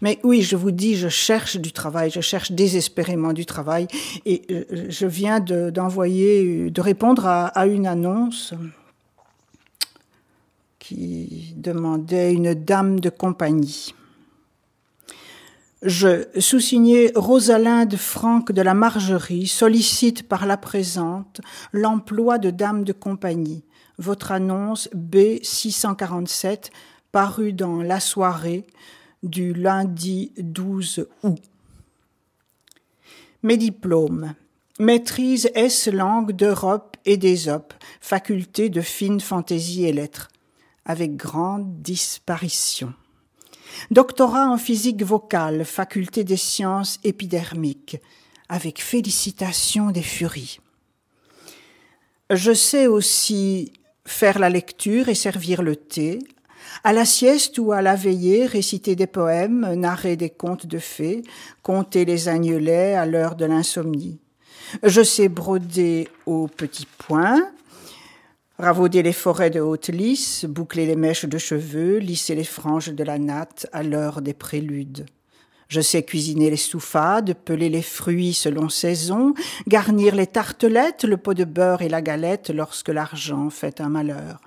Mais oui, je vous dis, je cherche du travail, je cherche désespérément du travail. Et euh, je viens d'envoyer, de, répondre à, à une annonce qui demandait une dame de compagnie. Je, sous-signé Rosalinde Franck de la Margerie, sollicite par la présente l'emploi de dame de compagnie. Votre annonce B647, parue dans La Soirée du lundi 12 août. Mes diplômes. Maîtrise S langue d'Europe et d'Ésope, faculté de fine fantaisie et lettres, avec grande disparition. Doctorat en physique vocale, faculté des sciences épidermiques, avec félicitations des furies. Je sais aussi faire la lecture et servir le thé, à la sieste ou à la veillée réciter des poèmes, narrer des contes de fées, compter les agnelets à l'heure de l'insomnie. Je sais broder au petit point, Ravauder les forêts de haute lisse, boucler les mèches de cheveux, lisser les franges de la natte à l'heure des préludes. Je sais cuisiner les souffades, peler les fruits selon saison, garnir les tartelettes, le pot de beurre et la galette lorsque l'argent fait un malheur.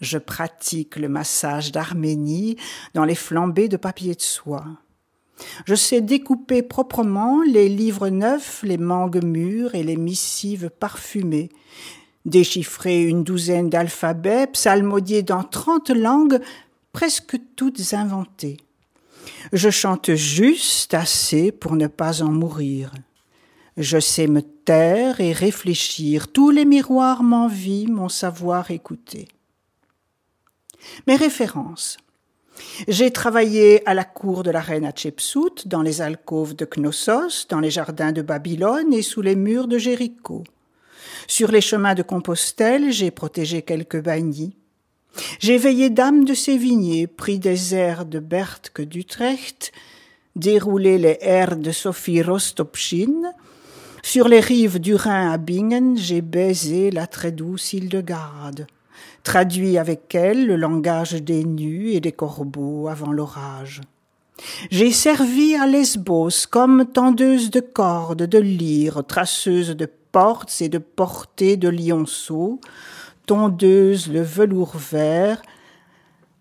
Je pratique le massage d'Arménie dans les flambées de papier de soie. Je sais découper proprement les livres neufs, les mangues mûres et les missives parfumées, déchiffrer une douzaine d'alphabets, psalmodier dans trente langues, presque toutes inventées. Je chante juste assez pour ne pas en mourir. Je sais me taire et réfléchir, tous les miroirs m'envient mon savoir écouter. Mes références. J'ai travaillé à la cour de la reine Hatshepsut, dans les alcôves de Knossos, dans les jardins de Babylone et sous les murs de Jéricho. Sur les chemins de Compostelle, j'ai protégé quelques bagnis. J'ai veillé dame de Sévigné, pris des airs de Berthe d'Utrecht, déroulé les airs de Sophie Rostopchine. Sur les rives du Rhin à Bingen, j'ai baisé la très douce Hildegarde, traduit avec elle le langage des nus et des corbeaux avant l'orage. J'ai servi à Lesbos comme tendeuse de cordes, de lyres, traceuse de portes et de portées de lionceaux, tondeuse le velours vert,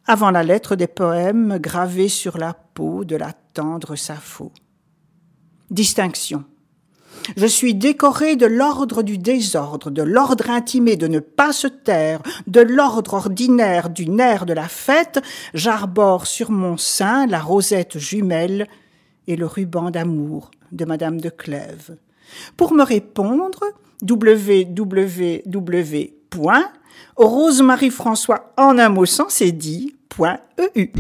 avant la lettre des poèmes gravés sur la peau de la tendre Sappho. Distinction. Je suis décoré de l'ordre du désordre, de l'ordre intimé de ne pas se taire, de l'ordre ordinaire du nerf de la fête, j'arbore sur mon sein la rosette jumelle et le ruban d'amour de Madame de Clèves. Pour me répondre, www.rosemarie-françois en un mot sans dit.eu.